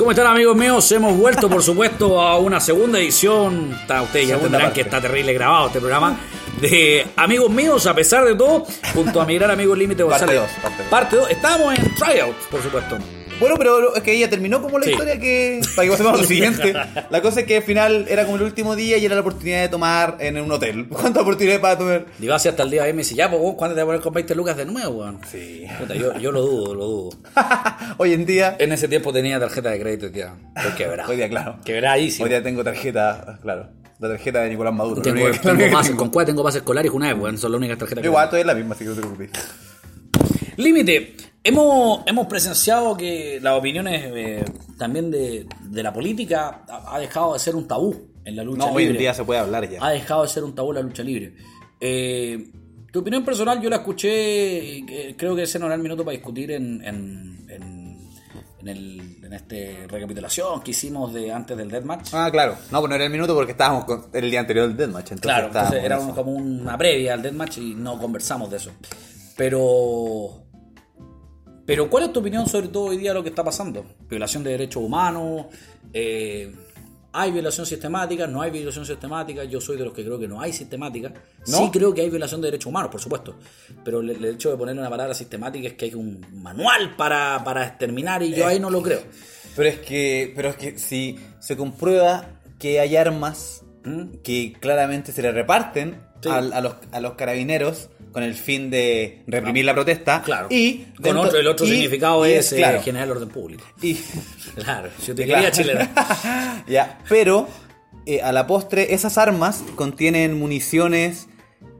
¿Cómo están amigos míos? Hemos vuelto, por supuesto, a una segunda edición. Está- Ustedes ya Segunda parte. que está terrible grabado este programa. De amigos míos, a pesar de todo, junto a mi gran amigo Límite González. parte dos. Parte 2. Estábamos en Tryout, por supuesto. Bueno, pero es que ella terminó como la Sí. historia que. Para que pasemos a lo siguiente. La cosa es que al final era como el último día y era la oportunidad de tomar en un hotel. ¿Cuántas oportunidades para tomar? Digo así hasta el día de hoy me dice, ya, pues, vos, ¿cuándo te vas a poner con 20 lucas de nuevo, weón? Sí. Puta, yo, yo lo dudo, lo dudo. Hoy en día. En ese tiempo tenía tarjeta de crédito, tía. Estoy quebrado. Hoy día, claro. Quebradísimo. Hoy día tengo tarjeta, claro. La tarjeta de Nicolás Maduro. Tengo, única- que tengo. con cuál tengo pase escolar y Junae, weón. Son las únicas tarjetas Yo igual, todavía es la misma, así que no te preocupes. Límite, hemos, hemos presenciado que las opiniones eh, también de, de la política ha, ha dejado de ser un tabú en la lucha No, libre. hoy en día se puede hablar ya. Ha dejado de ser un tabú la lucha libre. Eh, tu opinión personal yo la escuché, que creo que ese no era el minuto para discutir en, en, en, en el, en este recapitulación que hicimos de antes del Deathmatch. Ah, claro. No, pues no era el minuto porque estábamos con el día anterior del Deathmatch. Entonces Claro, entonces era en como una previa al Deathmatch y no conversamos de eso. Pero. Pero, ¿cuál es tu opinión sobre todo hoy día lo que está pasando? Violación de derechos humanos. eh, ¿Hay violación sistemática? ¿No hay violación sistemática? Yo soy de los que creo que no hay sistemática. ¿No? Sí creo que hay violación de derechos humanos, por supuesto. Pero el, hecho de ponerle una palabra sistemática es que hay un manual para, para exterminar y yo ahí no lo creo. Pero es que, pero es que si se comprueba que hay armas que claramente se le reparten ¿Mm? Sí. al- a, los, a los carabineros con el fin de reprimir la protesta. Claro. Y Con otro, el otro y- significado y es, eh, claro, generar el orden público. y- Claro, si te quería chilena. ya, pero eh, a la postre esas armas contienen municiones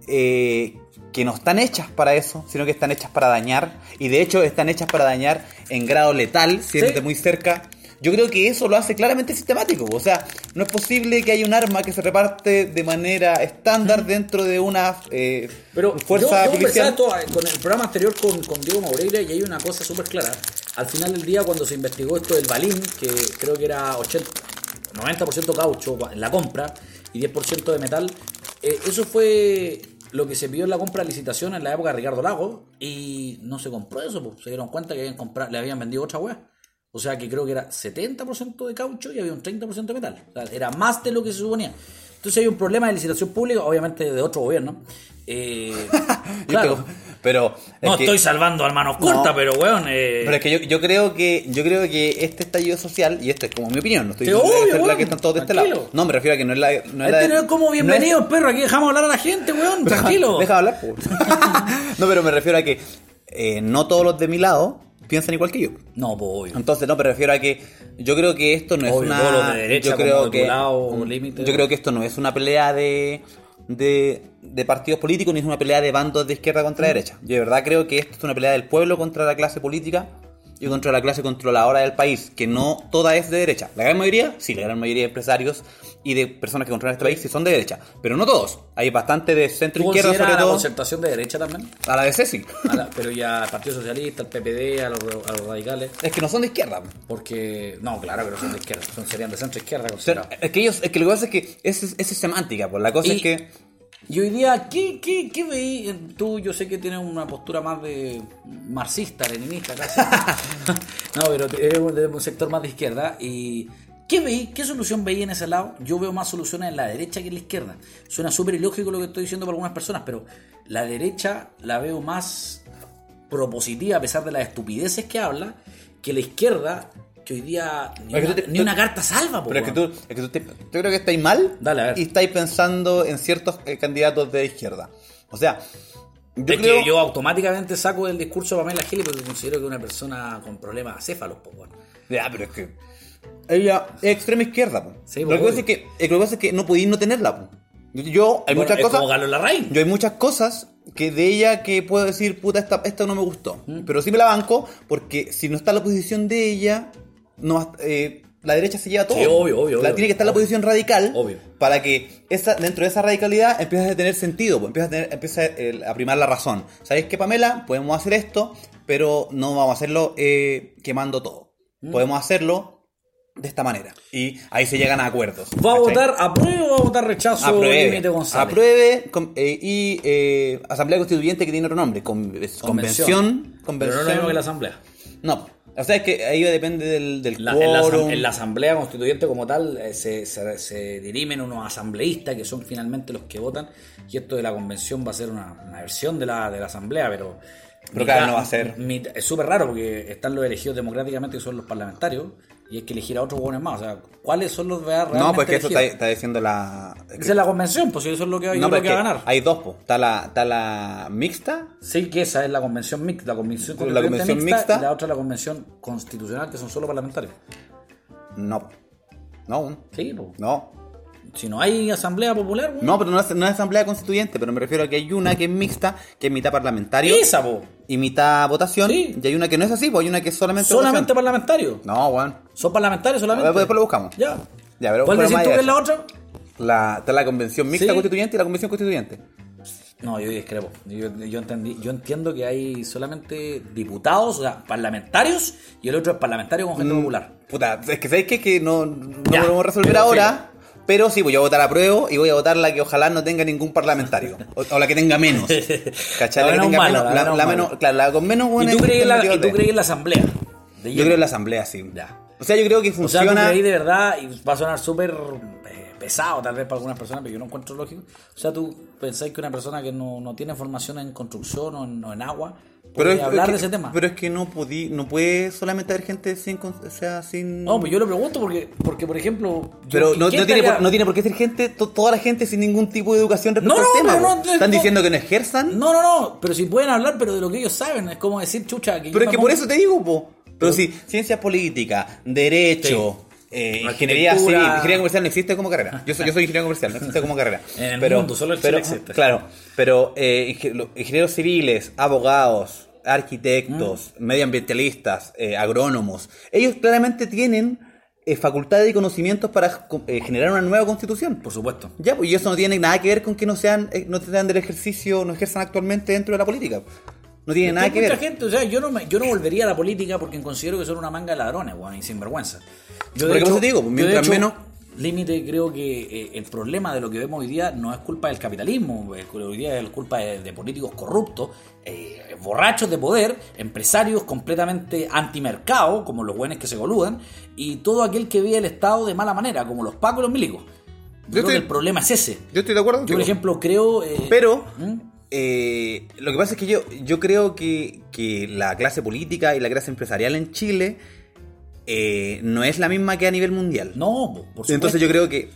eh, que no están hechas para eso, sino que están hechas para dañar. Y de hecho están hechas para dañar en grado letal, Sí. muy cerca. Yo creo que eso lo hace claramente sistemático. O sea, no es posible que haya un arma que se reparte de manera estándar dentro de una eh, Pero fuerza yo, yo policial. esto con el programa anterior con, con Diego Moreira y hay una cosa súper clara. Al final del día, cuando se investigó esto del balín, que creo que era 80, 90% caucho en la compra y 10% de metal, eh, eso fue lo que se pidió en la compra de licitación en la época de Ricardo Lago y no se compró eso, pues. se dieron cuenta que habían comprado, le habían vendido otra weá. O sea que creo que era 70% de caucho y había un 30% de metal. O sea, era más de lo que se suponía. Entonces hay un problema de licitación pública, obviamente de otro gobierno. Eh, claro. pero es No que- estoy salvando al manos cortas, No. pero weón. eh, Pero es que yo, yo creo que yo creo que este estallido social, y esto es como mi opinión, no estoy diciendo que obvio, es la que están todos de este lado. No, me refiero a que no es la. No es la este no es como no es- bienvenidos, perro. Aquí dejamos hablar a la gente, weón. Tranquilo. Deja hablar, po. No, pero me refiero a que eh, no todos los de mi lado piensan igual que yo. No, pues obvio. Entonces, no, me refiero a que yo creo que esto no es Obvio, una. todos los de derecha yo como creo de que tu lado, límite. Yo creo que esto no es una pelea de. De, de partidos políticos ni es una pelea de bandos de izquierda contra Mm. derecha. Yo de verdad creo que esto es una pelea del pueblo contra la clase política y contra la clase controladora del país, que no toda es de derecha. La gran mayoría, sí, la gran mayoría de empresarios y de personas que controlan este país sí son de derecha, pero no todos. Hay bastante de centro ¿Tú izquierda sobre la todo. concertación de derecha también? A la DC sí. A la- pero ya al Partido Socialista, al PPD, a los, a los radicales. Es que no son de izquierda. Porque, no, claro que no son de izquierda, son, serían de centro izquierda. O sea, considerados. es que ellos, es que lo que pasa es que esa es, es semántica, pues la cosa Y- es que Y hoy día, ¿qué, qué, qué veí? Tú, yo sé que tienes una postura más de marxista, leninista casi. no, pero eres de un sector más de izquierda. ¿Y qué veí? ¿Qué solución veí en ese lado? Yo veo más soluciones en la derecha que en la izquierda. Suena súper ilógico lo que estoy diciendo para algunas personas, pero la derecha la veo más propositiva, a pesar de las estupideces que habla, que la izquierda, que hoy día ni, una, tú te- ni tú- una carta salva. po, Pero es que tú, es que tú te- yo creo que estáis mal Dale, a ver. y estáis pensando en ciertos eh, candidatos de izquierda. O sea, yo es creo que yo automáticamente saco del discurso a Pamela Giles porque considero que es una persona con problemas acéfalos, pues bueno. Ya, pero es que ella es extrema izquierda. po. Sí, lo, que pasa es que, lo que pasa es que no podéis no tenerla. po. Yo, hay Bueno, muchas cosas. Yo hay muchas cosas que de ella que puedo decir, puta, esta, esta no me gustó. Mm. Pero sí me la banco porque si no está la posición de ella, no eh, la derecha se lleva todo. Sí, obvio, obvio, La obvio. tiene que estar la Obvio. posición radical Obvio. para que esa, dentro de esa radicalidad empiece a tener sentido, empieza a, tener, empieza eh, a primar la razón. ¿Sabéis qué, Pamela? Podemos hacer esto, pero no vamos a hacerlo eh, quemando todo. Mm. Podemos hacerlo de esta manera. Y ahí se llegan a acuerdos. ¿Va a votar apruebe o va a votar rechazo Apruebe. González? Apruebe com- eh, y eh, Asamblea Constituyente que tiene otro nombre. con- Convención. convención. Pero no es lo mismo que la asamblea. No, O sea, es que ahí depende del, del La- en, la, en asamblea constituyente como tal eh, se, se- se dirimen unos asambleístas que son finalmente los que votan y esto de la convención va a ser una, una versión de la, de la asamblea, pero... Pero claro, no va a ser. mitad- es súper raro porque están los elegidos democráticamente que son los parlamentarios y hay que elegir a otros buenos más. O sea, ¿cuáles son los realmente No, pues que eso está, diciendo la... Esa es la convención, pues si eso es lo que, No, creo pero que es va a ganar. hay dos, po. Está la, está la mixta Sí, que esa es la convención mixta, la convención, La convención mixta. y la otra la convención constitucional que son solo parlamentarios. No. No, Sí, pues. no. Si no hay asamblea popular, güey. No, pero no es, no es asamblea constituyente, pero me refiero a que hay una que es mixta, que es mitad parlamentario Esa, po. Y mitad votación, Sí. y hay una que no es así, pues hay una que es solamente Solamente votación. parlamentario. No, weón. Son parlamentarios solamente. Después, después lo buscamos. Ya. Ya, pero ¿Cuál decís tú que es la otra? La, está la convención mixta Sí. constituyente y la convención constituyente. No, yo discrepo. Yo, yo entendí, yo entiendo que hay solamente diputados, o sea, parlamentarios, y el otro es parlamentario con gente popular. Puta, es que sabéis qué? que no, no Ya, lo podemos resolver pero ahora. Pero sí, voy a votar a prueba y voy a votar la que ojalá no tenga ningún parlamentario. O, o la que tenga menos. ¿Cachai? La La que menos tenga menos. la La, menos la mala. menos, claro, la con menos ¿Y buenas tú crees la, y alternativas tú de- crees en la asamblea? Yo creo en la asamblea, sí. Ya. O sea, yo creo que O sea, tú funciona. creí de verdad, y va a sonar súper eh, pesado tal vez para algunas personas, pero yo no encuentro lógico. O sea, tú pensáis que una persona que no, no tiene formación en construcción o en, o en agua es- hablar es que- de ese tema. Pero es que no podí, no puede solamente haber gente sin, o sea, sin. no, pues yo lo pregunto porque, porque por ejemplo... Pero no, ¿quién no tiene estaría- por, no tiene por qué ser gente, to- toda la gente sin ningún tipo de educación respecto No, al no, tema. no, no, Están diciendo que no ejerzan. No, no, no, pero si pueden hablar, pero de lo que ellos saben, es como decir, chucha, que Pero es que por eso te digo, po. Pero si ciencias políticas, derecho, eh, ingeniería civil, ingeniería comercial no existe como carrera. Yo soy, yo soy ingeniero comercial, no existe como carrera. En el mundo, solo Chile pero, existe. Claro, pero eh, ingenieros civiles, abogados, arquitectos, Mm. medioambientalistas, eh, agrónomos, ellos claramente tienen eh, facultades y conocimientos para eh, generar una nueva constitución. Por supuesto. Ya, pues y eso no tiene nada que ver con que no sean, eh, no sean del ejercicio, no ejerzan actualmente dentro de la política. No tiene nada que mucha ver. gente, o sea, yo no, me- yo no volvería a la política porque considero que son una manga de ladrones, weón, y sinvergüenza. Yo, por eso te digo, yo, mientras menos- Límite, creo que eh, el problema de lo que vemos hoy día no es culpa del capitalismo, es- hoy día es culpa de, de políticos corruptos, eh, borrachos de poder, empresarios completamente antimercado, como los buenos que se coludan, y todo aquel que ve el Estado de mala manera, como los pacos y los milicos. Yo, creo estoy- que el problema es ese. Yo estoy de acuerdo. Yo, por ejemplo, creo... eh, Pero ¿Mm? Eh, lo que pasa es que yo, yo creo que, que la clase política y la clase empresarial en Chile eh, no es la misma que a nivel mundial. No, po, por supuesto. entonces yo creo que.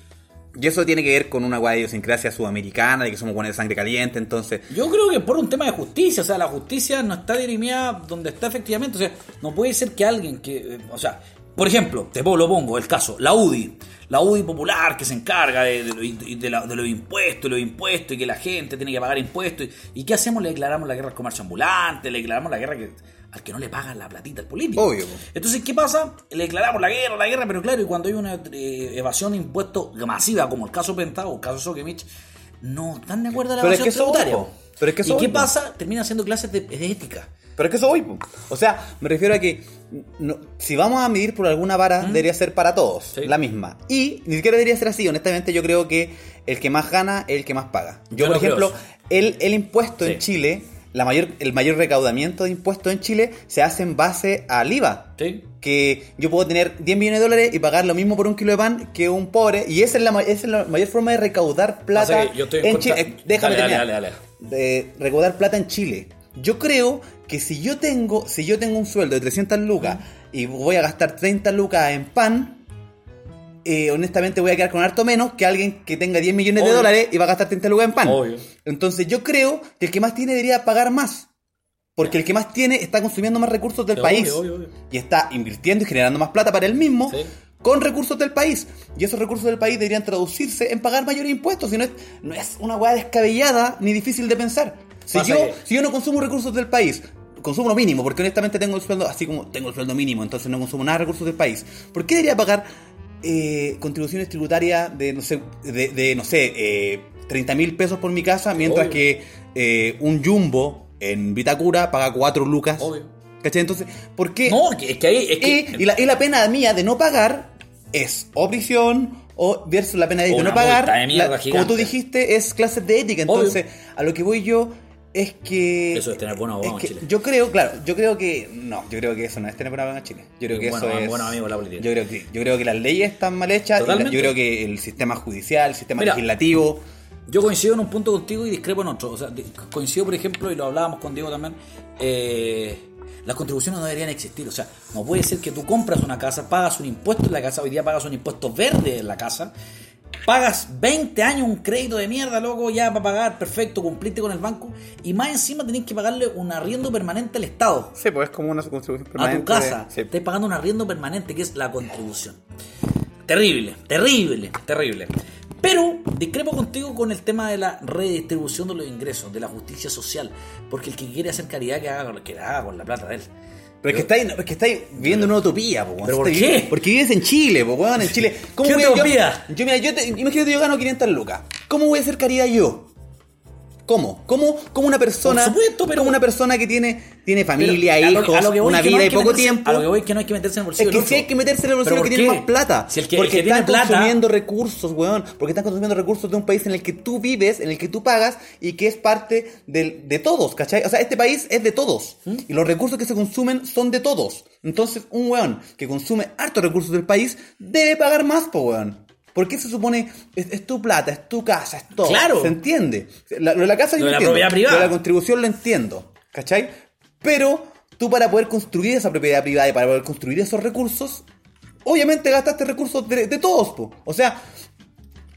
Y eso tiene que ver con una guay de idiosincrasia sudamericana, de que somos buenos de sangre caliente, entonces. Yo creo que por un tema de justicia, o sea, la justicia no está dirimida donde está efectivamente, o sea, no puede ser que alguien que, eh, o sea, por ejemplo, te lo pongo, el caso, la UDI, la UDI popular que se encarga de, de, de la- los impuestos, los impuestos y que la gente tiene que pagar impuestos, y, ¿y qué hacemos? Le declaramos la guerra al comercio ambulante, le declaramos la guerra que, al que no le pagan la platita al político. Obvio. Entonces, ¿qué pasa? Le declaramos la guerra, la guerra, pero claro, y cuando hay una eh, evasión de impuestos masiva, como el caso Penta o el caso Sokimich, no están de acuerdo a la Pero es que tributaria. Pero es que ¿Y qué pasa? Termina haciendo clases de, de ética. Pero es que eso voy. po. O sea, me refiero a que no- si vamos a medir por alguna vara, debería ser para todos. Sí. la misma. Y ni siquiera debería ser así. Honestamente, yo creo que el que más gana es el que más paga. Yo, Yo por ejemplo, el, el impuesto Sí. en Chile, la mayor, el mayor recaudamiento de impuestos en Chile se hace en base al IVA. ¿Sí? Que yo puedo tener 10 millones de dólares y pagar lo mismo por un kilo de pan que un pobre. Y esa es la, esa es la mayor forma de recaudar plata yo estoy en en Chile. Eh, déjame Dale, dale, dale, De recaudar plata en Chile. Yo creo que si yo tengo, si yo tengo un sueldo de 300 lucas y voy a gastar 30 lucas en pan, eh, honestamente voy a quedar con harto menos que alguien que tenga 10 millones de dólares y va a gastar 30 lucas en pan. Obvio. Entonces yo creo que el que más tiene debería pagar más. Porque el que más tiene está consumiendo más recursos del país. obvio, obvio, obvio. Y está invirtiendo y generando más plata para él mismo Sí. con recursos del país. Y esos recursos del país deberían traducirse en pagar mayores impuestos. Si no es, no es una hueá descabellada ni difícil de pensar. Si yo, que- si yo no consumo recursos del país, consumo lo mínimo, porque honestamente tengo el sueldo, así como tengo el sueldo mínimo, entonces no consumo nada de recursos del país. ¿Por qué debería pagar eh, contribuciones tributarias de, no sé, de, de, no sé, eh, 30 mil pesos por mi casa, mientras Obvio. que eh, un jumbo en Vitacura paga 4 lucas? Obvio. ¿Cachai? Entonces, ¿por qué? No, es que ahí. Es que, Y, y la, y la pena mía de no pagar es o prisión o versus la pena de, no pagar. la- como tú dijiste, es clases de ética. Entonces, a lo que voy yo es que. Eso es tener buenos abogados es que en Chile. Yo creo, claro, yo creo que. No, yo creo que eso no es tener buenos abogados en Chile. Yo creo que Bueno, eso es. buenos amigos de la política. Yo creo, que, yo creo que las leyes están mal hechas. Totalmente. yo creo que el sistema judicial, el sistema Mira, legislativo. Yo coincido en un punto contigo y discrepo en otro. O sea, coincido, por ejemplo, y lo hablábamos con Diego también, eh, las contribuciones no deberían existir. O sea, no puede ser que tú compras una casa, pagas un impuesto en la casa, hoy día pagas un impuesto verde en la casa, pagas 20 años un crédito de mierda, loco, ya para pagar, perfecto, cumpliste con el banco, y más encima tenés que pagarle un arriendo permanente al Estado Sí, pues es como una contribución a tu casa. Sí. Estás pagando un arriendo permanente que es la contribución. Terrible, terrible, terrible. Pero discrepo contigo con el tema de la redistribución de los ingresos, de la justicia social. Porque el que quiere hacer caridad, que haga, que haga con la plata de él. Pero es que estáis, es que estáis viviendo una utopía, po. ¿Pero por qué? vivi- Porque vives en Chile, po, weón, en Chile. ¿Cómo ¿Qué voy a- yo-? Yo, mira, yo te- imagínate yo gano 500 lucas. ¿Cómo voy a hacer caridad yo? ¿Cómo? ¿Cómo, cómo una persona, Por supuesto, pero- como una persona que tiene, tiene familia, Pero hijos, a lo que voy una que no vida hay y que poco meterse- tiempo? A lo que voy es que no hay que meterse en el bolsillo Es que sí hay que meterse en el bolsillo ¿Pero que tiene más plata. Si el que, el porque que tiene están plata, consumiendo recursos, weón. Porque están consumiendo recursos de un país en el que tú vives, en el que tú pagas y que es parte del- de todos, ¿cachai? O sea, este país es de todos. ¿Mm? Y los recursos que se consumen son de todos. Entonces, un weón que consume hartos recursos del país debe pagar más, po, weón. Porque se supone, es, es tu plata, es tu casa, es todo. Claro. ¿Se entiende? La- lo de la casa yo Lo de la entiendo. propiedad privada. Lo de la contribución lo entiendo, ¿cachai? Pero tú para poder construir esa propiedad privada y para poder construir esos recursos, obviamente gastaste recursos de, de todos, po. O sea,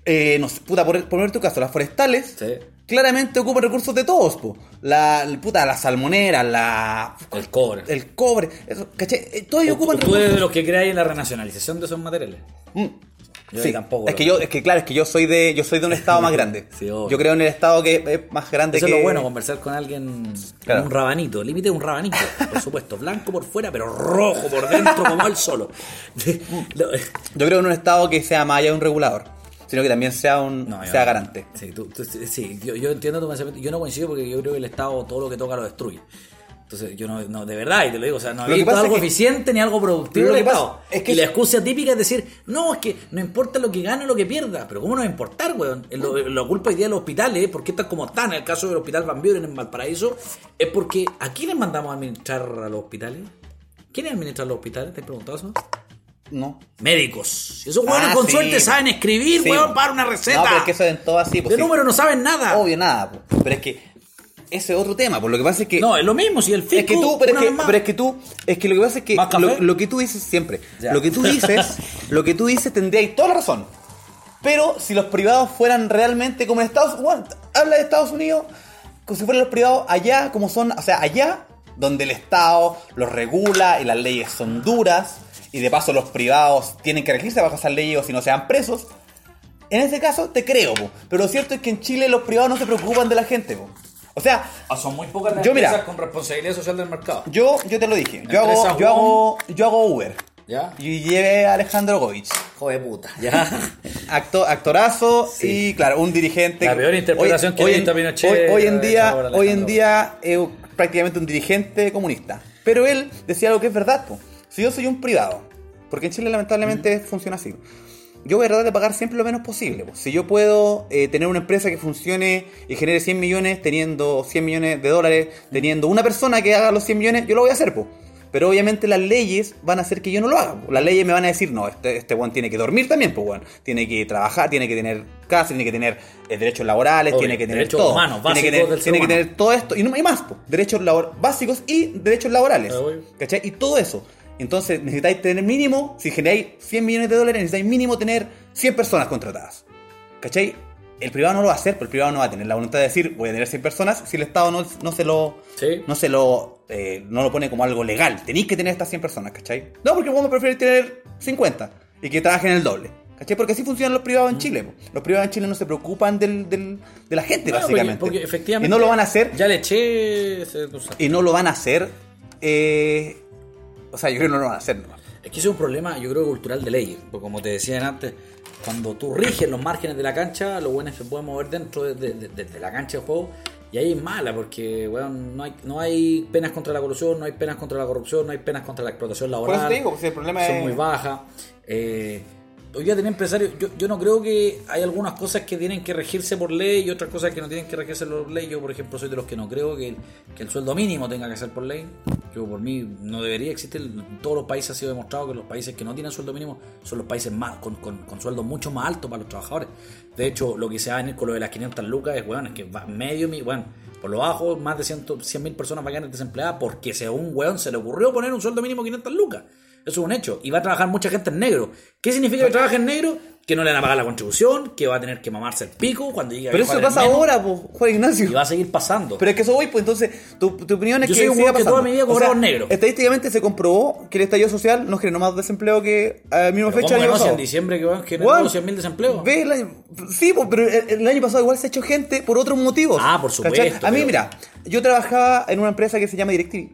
eh, no sé, puta, por poner tu caso, las forestales Sí. claramente ocupan recursos de todos, po. La, puta, la salmonera, la... El cobre. El cobre, eso, ¿cachai? Eh, Todos ellos ocupan Tú eres recursos. de los que creáis en la renacionalización de esos materiales. Mm. Yo Sí, tampoco. es que yo, es que claro, es que yo soy de, yo soy de un estado más grande. Sí, yo creo en el estado que es más grande Eso que. es lo bueno, conversar con alguien Claro. un rabanito. El límite es un rabanito, por supuesto. Blanco por fuera, pero rojo por dentro, como él solo. Lo- Yo creo en un estado que sea más allá de un regulador, sino que también sea un, No, sea no. garante. Sí, tú- tú- sí, yo, yo entiendo tu pensamiento. Yo no coincido porque yo creo que el Estado todo lo que toca lo destruye. Entonces, yo no, no de verdad, y te lo digo, o sea, no que visto algo es que- eficiente ni algo productivo Pero lo del que pasa Estado. es que y la excusa típica es decir, no, es que no importa lo que gane o lo que pierda. Pero ¿cómo no va a importar, weón? Lo, lo culpa hoy día de los hospitales, ¿eh? porque están como están. En el caso del Hospital Van Buren en Valparaíso, es porque ¿a quién les mandamos a administrar a los hospitales? ¿Quiénes administran los hospitales? ¿Te has preguntado eso? No. Médicos. Esos weones Ah, con sí, suerte saben escribir, Sí, para una receta. No, pero es que eso en todo así. pues, de sí. número no saben nada. Obvio, nada. pues. Pero es que ese es otro tema. Por lo que pasa es que. No, es lo mismo, si el fisco... es que tú, pero es que, pero es que tú, es que lo que pasa es que lo, lo que tú dices siempre, Ya. lo que tú dices, lo que tú dices tendríais toda la razón. Pero si los privados fueran realmente como en Estados Unidos, habla de Estados Unidos, como si fueran los privados allá, como son, o sea, allá donde el Estado los regula y las leyes son duras, y de paso los privados tienen que regirse bajo esas leyes o si no sean presos. En ese caso te creo, po. pero lo cierto es que en Chile los privados no se preocupan de la gente. po. O sea, Ah, son muy pocas las Yo, mira. empresas con responsabilidad social del mercado. yo, yo te lo dije, yo hago, Empresa yo hago, yo hago Uber. ¿Ya? Y llevé a Alejandro Govich. Joder puta, ya. Acto, actorazo Sí. y claro, un dirigente. La peor interpretación que hoy, visto a en- Pinochet, hoy, hoy en día, hoy en día es prácticamente un dirigente comunista. Pero él decía algo que es verdad. po. Si yo soy un privado, porque en Chile lamentablemente funciona así. Yo voy a tratar de pagar siempre lo menos posible. po. Si yo puedo eh, tener una empresa que funcione y genere 100 millones, teniendo 100 millones de dólares, teniendo una persona que haga los 100 millones, yo lo voy a hacer. po. Pero obviamente las leyes van a hacer que yo no lo haga. po. Las leyes me van a decir, no, este, este weón tiene que dormir también, pues weón. Tiene que trabajar, tiene que tener casa, tiene que tener eh, derechos laborales, Obvio, tiene que tener derechos todo. humanos, tiene que tener, tiene que tener todo esto y, no, y más, po. derechos labor básicos y derechos laborales. Ah, obvio. ¿Cachai? Y todo eso. Entonces necesitáis tener mínimo, si generáis 100 millones de dólares, necesitáis mínimo tener 100 personas contratadas. ¿Cachai? El privado no lo va a hacer, pero el privado no va a tener la voluntad de decir, voy a tener 100 personas, si el Estado no, no se lo... Sí. No se lo, eh, no lo pone como algo legal. Tenéis que tener estas 100 personas, ¿cachai? No, porque vamos a preferir tener 50 y que trabajen el doble. ¿Cachai? Porque así funcionan los privados en Chile. po. Los privados en Chile no se preocupan del, del- de la gente, Bueno, básicamente. Porque, porque efectivamente. Y no lo van a hacer Ya le eché. ese y no lo van a hacer. eh, o sea, yo creo que no lo van a hacer. ¿no? Es que ese es un problema, yo creo, cultural de leyes. Porque como te decían antes, cuando tú riges los márgenes de la cancha, los buenos se pueden mover dentro de, de- de- de la cancha de juego. Y ahí es mala, porque weón, no, hay, no hay penas contra la corrupción, no hay penas contra la corrupción, no hay penas contra la explotación laboral. Por eso te digo, pues, el problema son es- muy bajas. Eh, hoy día tener empresarios, yo, no creo que hay algunas cosas que tienen que regirse por ley y otras cosas que no tienen que regirse por ley. Yo, por ejemplo, soy de los que no creo que el, sueldo mínimo tenga que ser por ley. Yo, por mí, no debería existir. En todos los países ha sido demostrado que los países que no tienen sueldo mínimo son los países más con, con, sueldos mucho más altos para los trabajadores. De hecho, lo que se va a venir con lo de las 500 lucas es, weón, es que va medio, mi- bueno, por lo bajo, más de 100 mil personas van a quedar desempleadas porque a un weón se le ocurrió poner un sueldo mínimo 500 lucas. Eso es un hecho. Y va a trabajar mucha gente en negro. ¿Qué significa que trabaje en negro? Que no le van a pagar la contribución, que va a tener que mamarse el pico cuando llegue a Pero eso pasa ahora, pues, Juan Ignacio. Y va a seguir pasando. Pero es que eso voy, pues entonces, tu, tu opinión es Yo que soy un siga que pasando. toda mi vida O sea, en negro. Estadísticamente se comprobó que el estallido social nos generó más desempleo que a la misma fecha ¿Cómo del año no? Si en pasado. diciembre que van generó Weón, 100.000 desempleos. ve el año- sí, pero el, el año pasado igual se ha hecho gente por otros motivos. Ah, por supuesto. A mí, mira, yo trabajaba en una empresa que se llama DirecTV.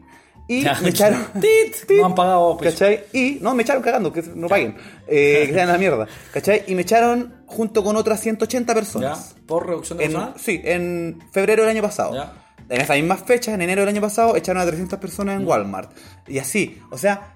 Y me echaron. Tit, no han pagado, pues. ¿Cachai? Y no, me echaron cagando, que no paguen. Eh, que sean la mierda. ¿Cachai? Y me echaron junto con otras 180 ¿Ya? personas. ¿Por reducción de En, personal? sí, en febrero del año pasado. Ya. En esas mismas fechas, en enero del año pasado, echaron a 300 personas en Walmart. Y así, o sea,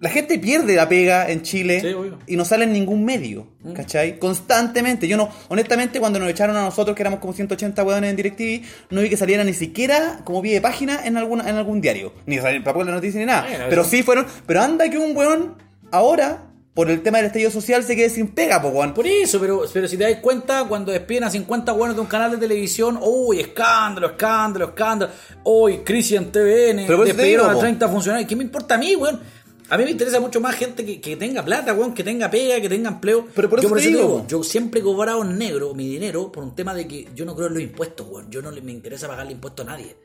la gente pierde la pega en Chile Sí, y no sale en ningún medio, ¿cachai? Constantemente. Yo no, honestamente, cuando nos echaron a nosotros, que éramos como 180 hueones en DirecTV, no vi que saliera ni siquiera como pie de página en, alguna, en algún diario. Ni salir papel de noticias ni nada. Pero sí fueron. Pero anda que un hueón ahora, por el tema del estallido social, se quede sin pega, po, hueón. Por eso, pero, pero si te das cuenta, cuando despiden a 50 buenos de un canal de televisión, uy, escándalo, escándalo, escándalo, uy, crisis en TVN, Pero despidieron digo, a po. 30 funcionarios, ¿qué me importa a mí, weón? A mí me interesa mucho más gente que, que tenga plata, weón, que tenga pega, que tenga empleo. Pero por yo eso te digo, yo siempre he cobrado en negro mi dinero por un tema de que yo no creo en los impuestos, weón. Yo no le- me interesa pagarle impuestos a nadie.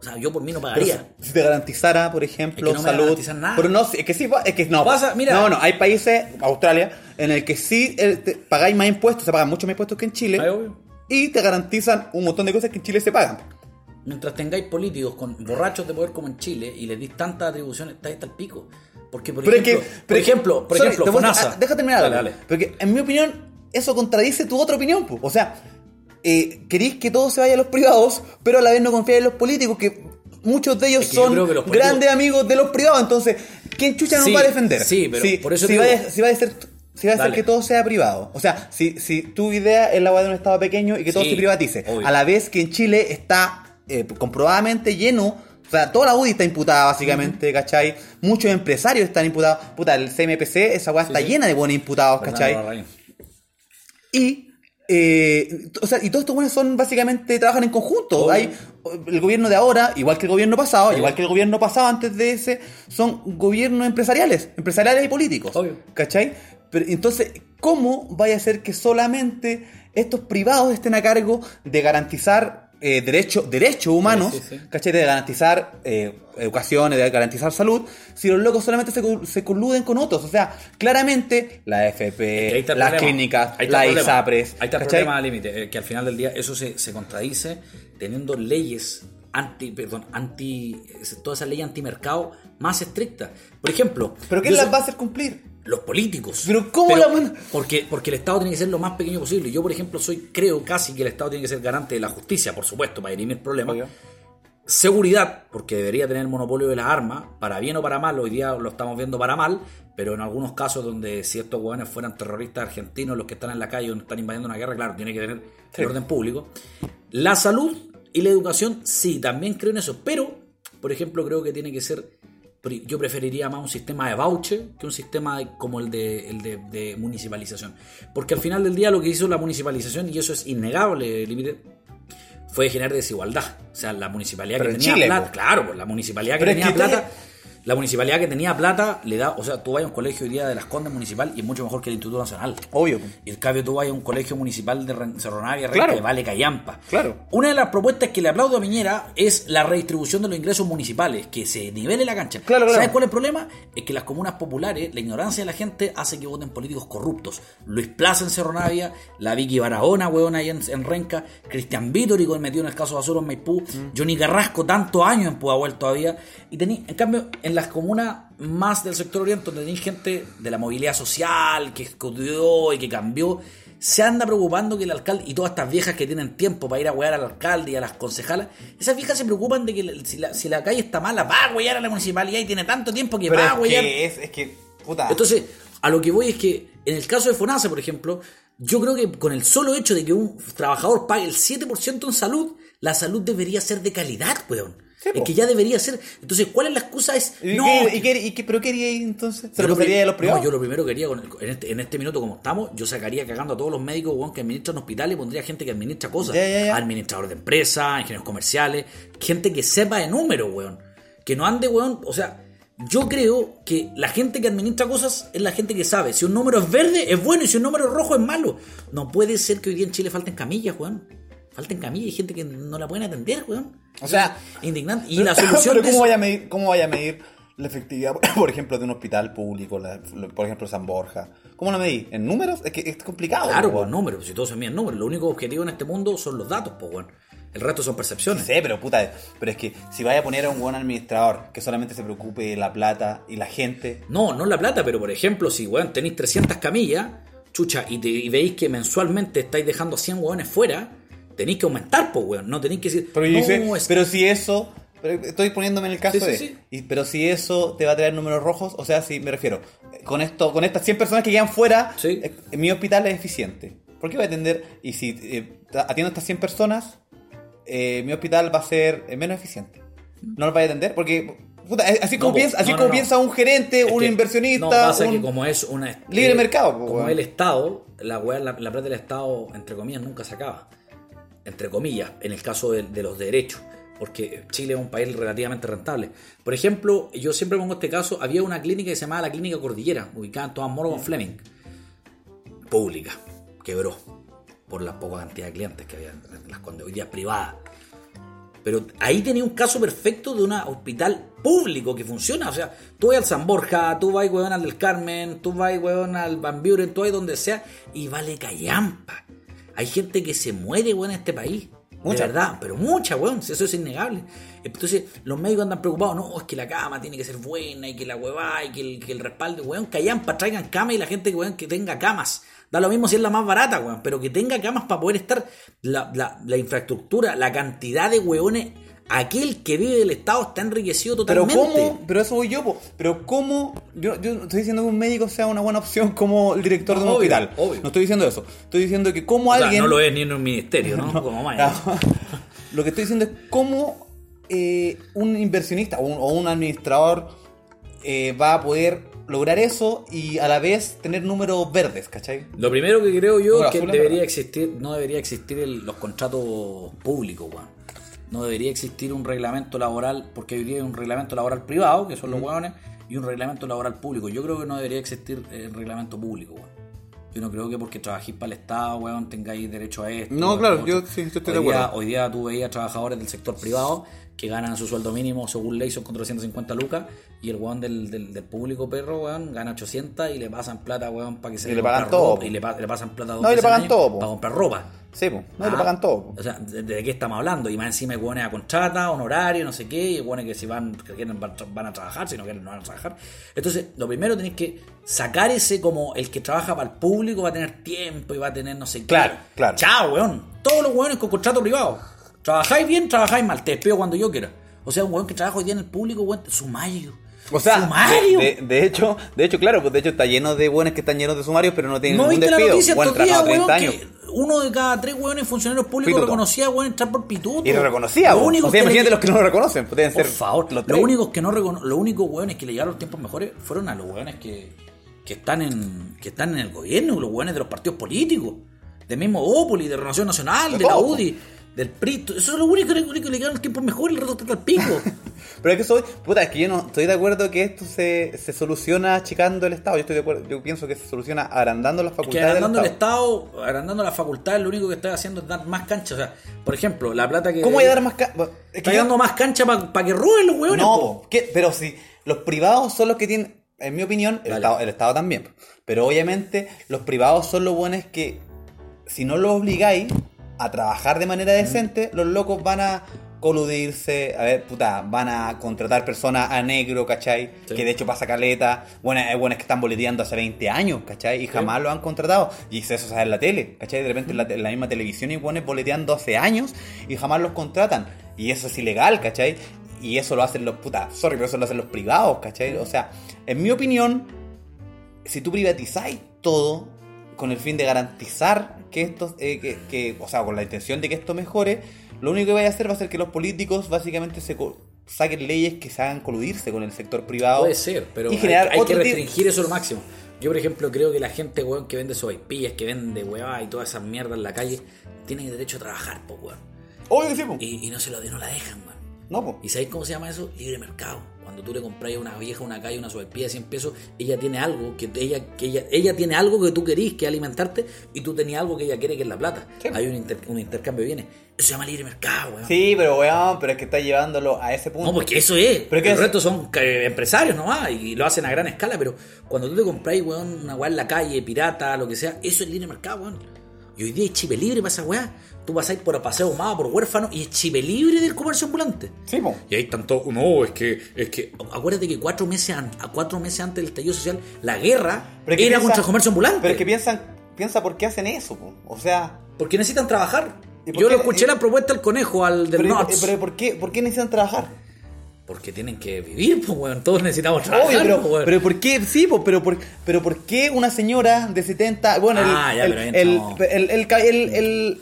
O sea, yo por mí no pagaría. si, si te garantizara, por ejemplo, Es que no me salud. garantizan nada. Pero no, es que sí, es que no. Pasa, mira. No, no, hay países, Australia, en el que sí eh, pagáis más impuestos, se pagan mucho más impuestos que en Chile. Ay, obvio. Y te garantizan un montón de cosas que en Chile se pagan. Mientras tengáis políticos con borrachos de poder como en Chile y les dis tantas atribuciones, estáis hasta el pico. Porque, por Pero es ejemplo, que, por ejemplo, por sorry, ejemplo, a- FONASA. Deja terminar. Dale, dale. Porque en mi opinión, eso contradice tu otra opinión. po. O sea, eh, queréis que todo se vaya a los privados, pero a la vez no confiáis en los políticos, que muchos de ellos Es que yo son políticos- grandes amigos de los privados. Entonces, ¿quién chucha nos va a defender? sí, pero si, por eso si digo- a, si a ser... Si va a Dale. que todo sea privado. O sea, si, si tu idea es la de un Estado pequeño y que todo Sí, se privatice. obvio. A la vez que en Chile está eh, comprobadamente lleno. O sea, toda la UDI está imputada básicamente, ¿cachai? Muchos empresarios están imputados. Puta, el CMPC, esa weá está sí. llena de buenos imputados, ¿cachai? Fernando Larraín. Y, eh, o sea, y todos estos buenos son básicamente, trabajan en conjunto. Obvio. Hay el gobierno de ahora, igual que el gobierno pasado, igual que el gobierno pasado antes de ese, son gobiernos empresariales, empresariales y políticos. Obvio. ¿Cachai? Pero entonces, ¿cómo vaya a ser que solamente estos privados estén a cargo de garantizar eh, derechos derechos humanos, Sí, sí, sí. ¿cachai? De garantizar eh, educación, de garantizar salud, si los locos solamente se, se coluden con otros. O sea, claramente la el las problema. clínicas, Ahí está la el problema. ISAPRES. Ahí está el ¿cachai? problema al límite, eh, que al final del día eso se, se contradice teniendo leyes anti, perdón, anti, toda esa ley antimercado más estricta. Por ejemplo, ¿Pero quién yo las va a hacer cumplir? Los políticos. Pero ¿cómo la Porque, porque el Estado tiene que ser lo más pequeño posible. Yo, por ejemplo, soy, creo casi que el Estado tiene que ser garante de la justicia, por supuesto, para dirimir problemas. Seguridad, porque debería tener el monopolio de las armas, para bien o para mal, hoy día lo estamos viendo para mal, pero en algunos casos donde ciertos hueones fueran terroristas argentinos, los que están en la calle o están invadiendo una guerra, claro, tiene que tener Sí. el orden público. La salud y la educación, sí, también creo en eso, pero, por ejemplo, creo que tiene que ser, yo preferiría más un sistema de voucher que un sistema de- como el de, el de, de municipalización. Porque al final del día lo que hizo la municipalización, y eso es innegable, límite, fue generar desigualdad. O sea, la municipalidad Pero que en tenía Chile, plata, po. claro, pues la municipalidad que Pero tenía que plata, la municipalidad que tenía plata le da, o sea, tú vas a un colegio hoy día de las Condes municipal y es mucho mejor que el Instituto Nacional. Obvio. Y en cambio tú vas a un colegio municipal de Cerro Navia, Claro. que vale callampa. Claro. Una de las propuestas que le aplaudo a Piñera es la redistribución de los ingresos municipales, que se nivele la cancha. Claro, claro. ¿Sabes cuál es el problema? Es que las comunas populares, la ignorancia de la gente hace que voten políticos corruptos. Luis Plaza en Cerro Navia, la Vicky Barahona, weón, ahí en, en Renca, Cristian Vítori, metido en el caso Basuro en Maipú, Mm. Johnny Carrasco, tantos años en Pudahuel todavía. Y tení, en cambio, en las comunas más del sector oriente, donde tenéis gente de la movilidad social, que estudió y que cambió, se anda preocupando que el alcalde y todas estas viejas que tienen tiempo para ir a huear al alcalde y a las concejalas, esas viejas se preocupan de que la- si, la, si la calle está mala, va a huear a la municipalidad y tiene tanto tiempo que Pero va a es huear. que, es, es que, puta. Entonces, A lo que voy es que en el caso de FONASA, por ejemplo, yo creo que con el solo hecho de que un trabajador pague el 7% en salud, la salud debería ser de calidad, weón. Sí, es po. que ya debería ser. Entonces, ¿cuál es la excusa? Es, ¿Y, no, qué, y qué- y qué- ¿Pero qué haría entonces? ¿Se lo pri- pasaría a los privados? No, yo lo primero que haría con el- en, este, en este minuto como estamos, yo sacaría cagando a todos los médicos weón, que administran hospitales y pondría gente que administra cosas. Ya, ya, ya. Administradores de empresas, ingenieros comerciales, gente que sepa de números, weón. Que no ande, weón. O sea, yo creo que la gente que administra cosas es la gente que sabe. Si un número es verde, es bueno, y si un número es rojo, es malo. No puede ser que hoy día en Chile falten camillas, weón. Falten camillas y gente que no la pueden atender, weón. O sea, indignante. Y la solución Pero ¿cómo eso- vaya, a medir, ¿cómo vaya a medir la efectividad, por ejemplo, de un hospital público, la- por ejemplo, San Borja? ¿Cómo lo medí? ¿En números? Es que es complicado. Claro, po, pues números, si todos se miden números. Lo único objetivo en este mundo son los datos, pues, weón. El resto son Sí percepciones. sé, pero puta, pero es que si vaya a poner a un buen administrador que solamente se preocupe de la plata y la gente, No, no la plata, pero por ejemplo, si weón tenéis 300 camillas, chucha, y, te- y veis que mensualmente estáis dejando 100 weones fuera, tenéis que aumentar, pues, weón. No tenéis que decir. Pero, no, dice, es- pero si eso, estoy poniéndome en el caso Sí, sí, de, sí. y- pero si eso te va a traer números rojos, o sea, si me refiero, con esto, con estas 100 personas que quedan fuera, Sí. eh, mi hospital es eficiente. ¿Por qué voy a atender? Y si eh, atiendo a estas 100 personas, eh, mi hospital va a ser menos eficiente. No lo voy a atender porque, puta, así como, piensa, así no, no, como no. piensa un gerente, es un que- inversionista, pasa un- que como es una. Libre mercado, po, Como weón. el Estado, la, weá, la, la plata del Estado, entre comillas, nunca se acaba. Entre comillas, en el caso de, de los derechos. Porque Chile es un país relativamente rentable. Por ejemplo, yo siempre pongo este caso: había una clínica que se llamaba la Clínica Cordillera, ubicada en Todas Moros con Fleming. Pública. Quebró. Por la poca cantidad de clientes que había. Las cuando hoy día es privada. Pero ahí tenía un caso perfecto de un hospital público que funciona. O sea, tú vas al San Borja, tú vas, weón, al del Carmen, tú vas, weón, al Van Buren, tú vas donde sea, y vale callampa. Hay gente que se muere, weón, en este país. Mucha. De verdad, pero mucha, weón, eso es innegable. Entonces, los médicos andan preocupados, no, es que la cama tiene que ser buena, y que la huevá, y que el, que el respaldo, weón, callampa, traigan cama y la gente, weón, que tenga camas. Da lo mismo si es la más barata, weón, pero que tenga camas para poder estar la, la- la infraestructura, la cantidad de weones. Aquel que vive del Estado está enriquecido Pero totalmente. cómo, pero eso voy yo, po. pero cómo, yo, yo no estoy diciendo que un médico sea una buena opción como el director de un Obvio, hospital. obvio. No estoy diciendo eso. Estoy diciendo que como O sea, alguien... no lo es ni en un ministerio, ¿no? Como Maya. Lo que estoy diciendo es cómo eh, un inversionista o un, o un administrador eh, va a poder lograr eso y a la vez tener números verdes, ¿cachai? Lo primero que creo yo es que debería verdad. existir, no debería existir el- los contratos públicos, weón. No debería existir un reglamento laboral, porque hoy día hay un reglamento laboral privado, que son los weones, y un reglamento laboral público. Yo creo que no debería existir el reglamento público, weón. Yo no creo que porque trabajéis para el Estado, weón, tengáis derecho a esto. No, a claro, yo sí, estoy hoy de día- acuerdo. hoy día tú veías trabajadores del sector privado que ganan su sueldo mínimo según ley son con 350 lucas y el weón del, del, del público perro, weón, gana 800 y le pasan plata, weón, para que se Y le pagan todo, y le, pa- le pasan plata dos No, y le pagan todo, po. para comprar ropa. Sí, pues, no Ah, le pagan todo. O sea, ¿de, de qué estamos hablando? Y más encima hay hueones a contrata, honorario, no sé qué, y hueones que si van, que quieren van, a trabajar, si no quieren no van a trabajar. Entonces, lo primero tenéis que sacar ese como el que trabaja para el público va a tener tiempo y va a tener no sé qué. Claro, claro. Chao, weón. Todos los hueones con contrato privado. Trabajáis bien, trabajáis mal, te despido cuando yo quiera. O sea, un hueón que trabaja hoy día en el público, weón, sumario. O sea, sumario. de, de- de hecho, de hecho, claro, pues de hecho está lleno de buenos que están llenos de sumarios, pero no tienen ¿No ningún la despido. noticia Buen estos días, trabajado weón? 30 años. Que uno de cada tres weones funcionarios públicos Pituto. reconocía, weón, entrar por pituto. Y lo reconocía, Lo único o sea, le- los que no lo reconocen, pues deben Por ser favor, los lo único que no recono- lo único hueones que le llegaron los tiempos mejores fueron a los hueones que, que están en que están en el gobierno, los hueones de los partidos políticos, del mismo Opoli, de Renovación Nacional, De de la. UDI, del PRI, eso es lo único, lo único que le llegaron los tiempos mejores, el resto está al pico. Pero es que soy, puta, es que yo no estoy de acuerdo que esto se, se soluciona achicando el Estado. Yo estoy de acuerdo, yo pienso que se soluciona agrandando las que facultades agrandando del el Estado. Agrandando las facultades, lo único que está haciendo es dar más cancha. O sea, por ejemplo, la plata que. ¿Cómo voy a dar más ca- es que dando más cancha para que roben los hueones. No, pero si los privados son los que tienen, en mi opinión, el. Estado, el Estado también. Pero obviamente los privados son los buenos que, si no los obligáis a trabajar de manera decente, los locos van a coludirse, a ver, puta, van a contratar personas a negro, ¿cachai? Sí. Que de hecho pasa caleta, bueno, hay buenos que están boleteando hace 20 años, ¿cachai? Y jamás lo han contratado. Y eso se en la tele, ¿cachai? De repente en la, en la misma televisión y buenos boleteando hace años y jamás los contratan. Y eso es ilegal, ¿cachai? Y eso lo hacen los, puta, sorry, pero eso lo hacen los privados, ¿cachai? O sea, en mi opinión, si tú privatizáis todo con el fin de garantizar que esto, eh, que, que- o sea, con la intención de que esto mejore, lo único que vaya a hacer va a ser que los políticos básicamente se saquen leyes que se hagan coludirse con el sector privado. Puede ser, pero y hay, generar hay que restringir eso lo máximo. Yo, por ejemplo, creo que la gente, weón, que vende sopaipillas, que vende weá y todas esas mierdas en la calle, tiene derecho a trabajar, po, weón. Obvio que sí, po. Y, y no se lo no la dejan, weón. No, po. ¿Y sabéis cómo se llama eso? Libre mercado. Cuando tú le compras a una vieja una calle, una sopaipilla de 100 pesos, ella tiene algo que ella, que ella, ella tiene algo que tú querís, que es alimentarte, y tú tenías algo que ella quiere, que es la plata. Hay un, inter- un intercambio de bienes. Eso se llama libre mercado, weón. Sí, pero weón, pero es que está llevándolo a ese punto. No, porque eso es. Pero que el es- resto son empresarios nomás y lo hacen a gran escala, pero cuando tú te compráis, weón, una weá en la calle, pirata, lo que sea, eso es libre mercado, weón. Y hoy día es chipe libre para esa weá. Tú pasáis por paseo humado, por huérfano, y es chipe libre del comercio ambulante. Sí, po. Y ahí tanto, no, es que, es que, acuérdate que cuatro meses, an- a cuatro meses antes del estallido social, la guerra era piensa- contra el comercio ambulante. Pero es que piensan, piensa por qué hacen eso, po. O sea, Porque necesitan trabajar. ¿Y por Yo qué- lo escuché y- la propuesta del conejo, al del pero, Nords. pero ¿por, qué, ¿por qué necesitan trabajar? Porque tienen que vivir, pues, weón. Todos necesitamos trabajar, Obvio, pero, pues, weón. pero ¿por qué? Sí, po, pero, por, pero ¿por qué una señora de 70... Bueno, Ah, el, ya, el, pero el, no. el, el,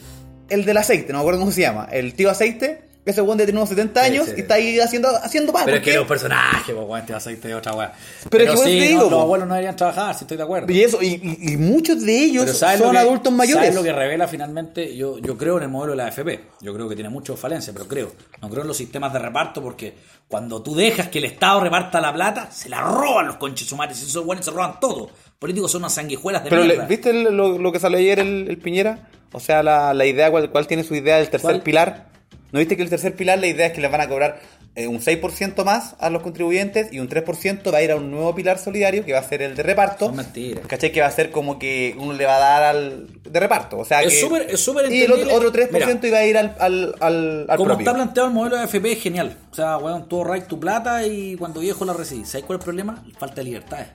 el- el- el del aceite, no me acuerdo cómo se llama, el tío aceite, ese weón de tener unos 70 Sí, años sí. y está ahí haciendo, haciendo pan. Pero ¿por es que qué? los personajes, pues, weón, te vas a ir de otra weá. Pero es que sí, te digo, no, los abuelos no deberían trabajar, si estoy de acuerdo. Y eso, y, y- muchos de ellos Pero ¿sabes son que- adultos mayores. ¿Sabes lo que revela finalmente? Yo, yo creo en el modelo de la AFP. Yo creo que tiene muchas falencias, pero creo. No creo en los sistemas de reparto porque cuando tú dejas que el Estado reparta la plata, se la roban los conches sumares. Esos buenos se roban todo. Políticos son unas sanguijuelas de Pero le- mierda. ¿viste el- lo, lo que salió ayer el, el Piñera? O sea, la, la idea, ¿cuál, cuál tiene su idea del tercer ¿Cuál? pilar? ¿No viste que el tercer pilar la idea es que les van a cobrar eh, un 6% más a los contribuyentes y un 3% va a ir a un nuevo pilar solidario que va a ser el de reparto? Son mentiras. ¿Cachai? Que va a ser como que uno le va a dar al de reparto. O sea, Es que- súper- es súper Y el otro, otro 3% Mira. iba a ir al, al, al, al Como propio. está planteado el modelo de AFP es genial. O sea, weón, tú ahorras tu plata y cuando viejo la recibís. ¿Sabes cuál es el problema? Falta de libertades.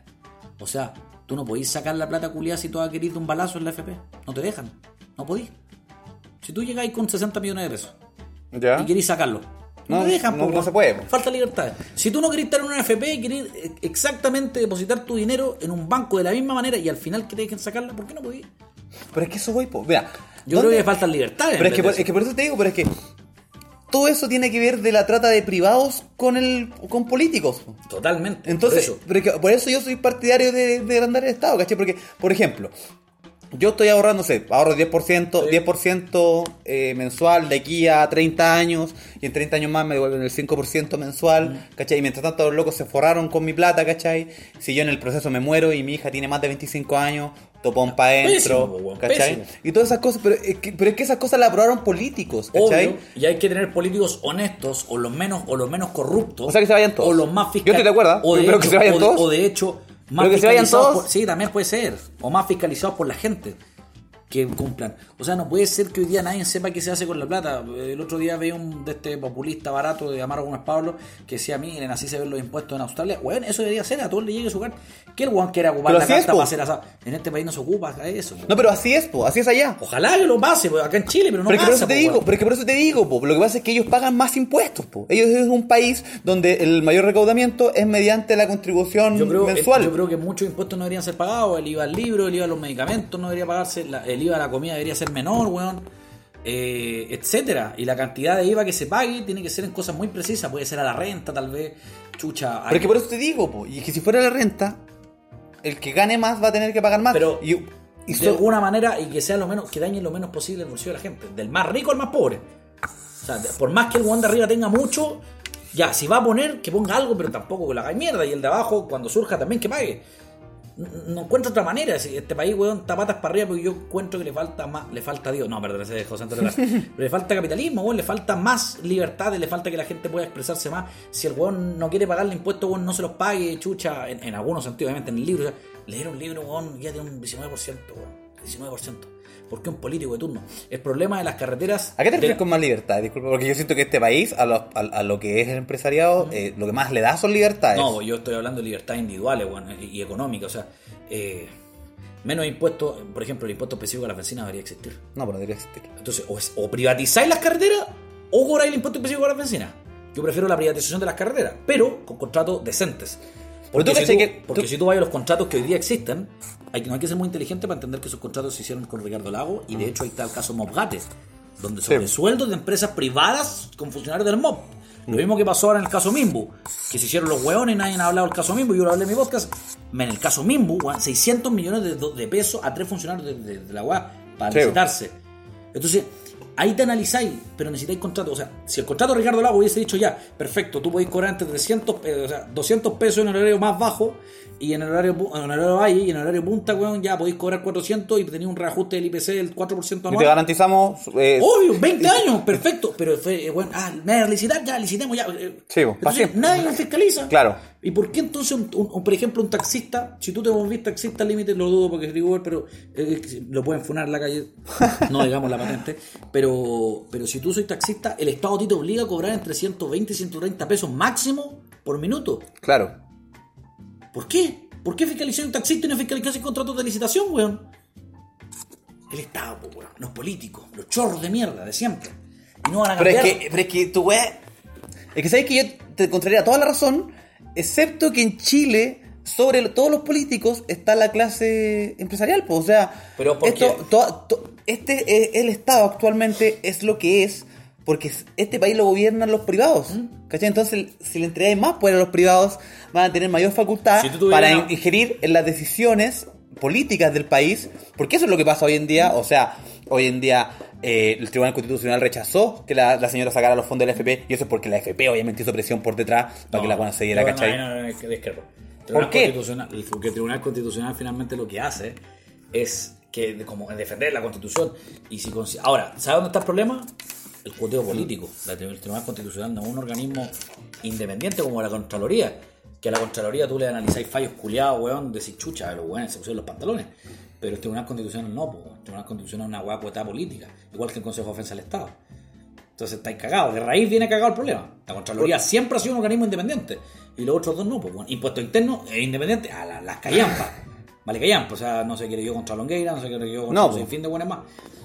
O sea, tú no podís sacar la plata culiada si tú has querido un balazo en la AFP. No te dejan. No podís. Si tú llegáis con 60 millones de pesos ¿Ya? y querís sacarlo, no, No, te dejan. no- no se puede. Falta libertad. Si tú no querés estar en una AFP y querés eh, exactamente depositar tu dinero en un banco de la misma manera y al final que te dejen sacarla, ¿por qué no podís? Pero es que eso voy, po. Mira. Yo ¿dónde- creo que faltan libertades. Pero es que, por, es que por eso te digo, pero es que todo eso tiene que ver de la trata de privados con el con políticos. Totalmente. Entonces, eso. por eso yo soy partidario de, de agrandar el Estado, ¿cachai? Porque, por ejemplo, yo estoy ahorrando, no sé, ahorro 10%, 10% eh, mensual de aquí a 30 años, y en 30 años más me devuelven el 5% mensual, ¿cachai? Y mientras tanto los locos se forraron con mi plata, ¿cachai? Si yo en el proceso me muero y mi hija tiene más de 25 años, topón para adentro, ¿cachai? pésimo. Y todas esas cosas, pero es, que, pero es que esas cosas las aprobaron políticos, ¿cachai? Obvio, y hay que tener políticos honestos o los menos o los menos corruptos. O sea, que se vayan todos. O los más Yo estoy de acuerdo, O de, pero hecho, que se vayan o de- todos. o de hecho, más Pero que se vayan todos. por- sí, también puede ser. O más fiscalizados por la gente que cumplan. O sea, no puede ser que hoy día nadie sepa qué se hace con la plata. El otro día veía un de este populista barato de Amaro Gómez Pablo que decía, miren, así se ven los impuestos en Australia. Bueno, eso debería ser, a todos le llegue su hogar. Que el guan quiera ocupar Pero la es, carta po. para hacer asado. En este país no se ocupa eso. po. No, pero así es, po, así es allá. Ojalá que lo pase, po, acá en Chile, pero no pero es que por pasa. eso te digo, pero es que por eso te digo, po. Lo que pasa es que ellos pagan más impuestos, po. Ellos es un país donde el mayor recaudamiento es mediante la contribución Yo creo, mensual. yo creo que muchos impuestos no deberían ser pagados. El IVA al libro, el IVA a los medicamentos no debería pagarse. la- el IVA a la comida debería ser menor, weón. Eh, etcétera. Y la cantidad de IVA que se pague tiene que ser en cosas muy precisas. Puede ser a la renta, tal vez. Chucha. Pero es que por eso te digo, po. Y es que si fuera la renta, el que gane más va a tener que pagar más. Pero y, y de alguna manera y que sea lo menos, que dañe lo menos posible el bolsillo de la gente. Del más rico al más pobre. O sea, de- por más que el weón de arriba tenga mucho, ya, si va a poner, que ponga algo, pero tampoco que lo haga mierda. Y el de abajo, cuando surja, también que pague. No encuentro otra manera. Si este país, weón, está patas para arriba porque yo encuentro que le falta más, le falta Dios. No, perdón, ese es José Antonio. Pero le falta capitalismo, weón, le falta más libertades, le falta que la gente pueda expresarse más. Si el weón no quiere pagarle impuestos, weón, no se los pague, chucha, en, en algunos sentidos, obviamente, en el libro. o sea, leer un libro, weón, ya tiene un 19%, weón. 19%. ¿Por qué un político de turno? El problema de las carreteras. ¿A qué te de- refieres con más libertad? Disculpa, porque yo siento que este país, a lo, a, a lo que es el empresariado, eh, lo que más le da son libertades. No, yo estoy hablando de libertades individuales y y económicas. O sea, eh, menos impuestos, por ejemplo, el impuesto específico a la benzina debería existir. No, pero debería existir. Entonces, o, es- o privatizáis las carreteras o cobráis el impuesto específico a la benzina. Yo prefiero la privatización de las carreteras, pero con contratos decentes. Porque, si, tú, que- porque tú- si tú vas a los contratos que hoy día existen, hay, no hay que ser muy inteligente para entender que esos contratos se hicieron con Ricardo Lago y de hecho ahí está el caso Mobgate, donde sobre sueldos de empresas privadas con funcionarios del MOB. Lo mismo que pasó ahora en el caso Mimbu, que se hicieron los hueones y nadie ha hablado del caso Mimbu. Yo lo hablé en mi podcast. En el caso Mimbu, weón, 600 millones de, de pesos a tres funcionarios de, de- de la UA para Sí. licitarse. Entonces, ahí te analizáis, pero necesitáis contrato. O sea, si el contrato de Ricardo Lago hubiese dicho ya, perfecto, tú podéis cobrar entre 300, eh, o sea, 200 pesos en el horario más bajo y en el horario, en el horario valle y en el horario punta, weón, ya podéis cobrar 400 y tenéis un reajuste del IPC del 4% Y te anual. garantizamos. eh, Obvio, 20 años, perfecto. Pero fue, eh, bueno, ah, me licitar, ya, licitemos ya. eh. Sí, Entonces, nadie nos fiscaliza. Claro. ¿Y por qué entonces, un, un- un- por ejemplo, un taxista, si tú te volvís taxista al límite, lo dudo porque es Uber, pero eh, lo pueden funar en la calle, no digamos la patente, pero, pero si tú soy taxista, el Estado a ti te obliga a cobrar entre 120 y 130 pesos máximo por minuto. Claro. ¿Por qué? ¿Por qué fiscalizar un taxista y no fiscalizar sin contratos de licitación, weón? El Estado, pues, weón, los políticos, los chorros de mierda de siempre. Y no van a Pero es cambiar. que, pero es que tu weá. Es que sabes que yo te encontraría toda la razón, excepto que en Chile, sobre todos los políticos, está la clase empresarial. Pues, o sea, Pero ¿por esto, qué? to- to- este, eh, el Estado actualmente es lo que es. Porque este país lo gobiernan los privados. ¿Cachai? Entonces, si le entregáis más poder a los privados, van a tener mayor facultad Si para una- ingerir en las decisiones políticas del país, porque eso es lo que pasa hoy en día, o sea, hoy en día eh, el Tribunal Constitucional rechazó que la, la señora sacara los fondos de la FP, y eso es porque la FP obviamente hizo presión por detrás para que la buena se diera, no, ¿cachai? No, no, no, es que ¿Por qué? Constitucional- porque el Tribunal Constitucional finalmente lo que hace es que como defender la Constitución. Y si Ahora, ¿sabe dónde está el problema? El cuoteo político. La- El Tribunal Constitucional no es un organismo independiente como la Contraloría. Que a la Contraloría tú le analizáis fallos culiados, weón, decís chucha, los weones se pusieron los pantalones. Pero el Tribunal Constitucional no, po, el Tribunal Constitucional es una hueá política, igual que el Consejo de Defensa del Estado. Entonces estáis cagados. De raíz viene cagado el problema. La Contraloría siempre ha sido un organismo independiente. Y los otros dos no. Pues bueno, impuesto interno es independiente a la- las callampas. Vale, callampas. O sea, no se quiere yo contra Longueira, no se quiere yo contra No, pues. sinfin de buenas más.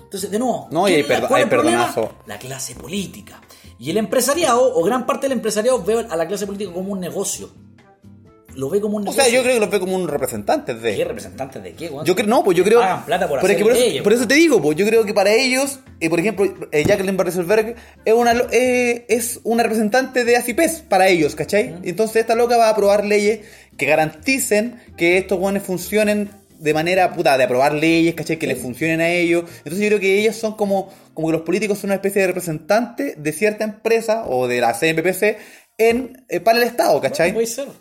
Entonces, de nuevo, No, y ¿quién hay perdonazo. La clase política. Y el empresariado, o gran parte del empresariado, ve a la clase política como un negocio. Lo ve como un O sea, yo creo que los ve como un representante ¿Qué de... representantes de qué, weón? Yo creo, no, pues yo creo... Pagan plata por pero es hacer que por, eso, por te digo, pues yo creo que para ellos, eh, por ejemplo, eh, Jacqueline Barreselberg es una, lo- eh, es una representante de ACIPES para ellos, ¿cachai? Entonces esta loca va a aprobar leyes que garanticen que estos buenos funcionen de manera puta, de aprobar leyes, ¿cachai? Que les funcionen a ellos. Entonces yo creo que ellos son como, como que los políticos son una especie de representante de cierta empresa o de la CNPPC en, eh, para el Estado, ¿cachai? Bueno,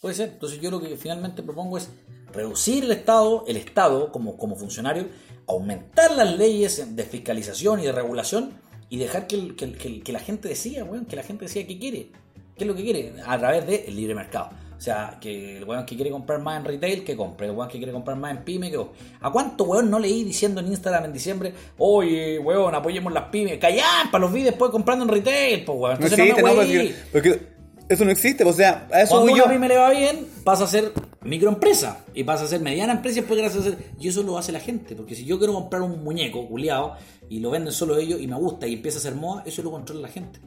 puede ser. Entonces yo lo que finalmente propongo es reducir el Estado, el Estado como, como funcionario, aumentar las leyes de fiscalización y de regulación y dejar que, el- que el- que el- que la gente decida, weón, que la gente decida qué quiere. ¿Qué es lo que quiere? A través del libre mercado. O sea, que el weón que quiere comprar más en retail, que compre. El weón que quiere comprar más en pyme, que compre. ¿A cuánto weón no leí diciendo en Instagram en diciembre, oye, weón, apoyemos las pymes? Callá, para los vi después comprando en retail, pues weón. No Entonces existe, me no, hueí. porque, porque eso no existe, o sea, a eso Cuando voy una yo. pyme le va bien, pasa a ser microempresa y pasa a ser mediana empresa y después gracias a ser... Y eso lo hace la gente, porque si yo quiero comprar un muñeco culiado y lo venden solo ellos y me gusta y empieza a ser moda, eso lo controla la gente.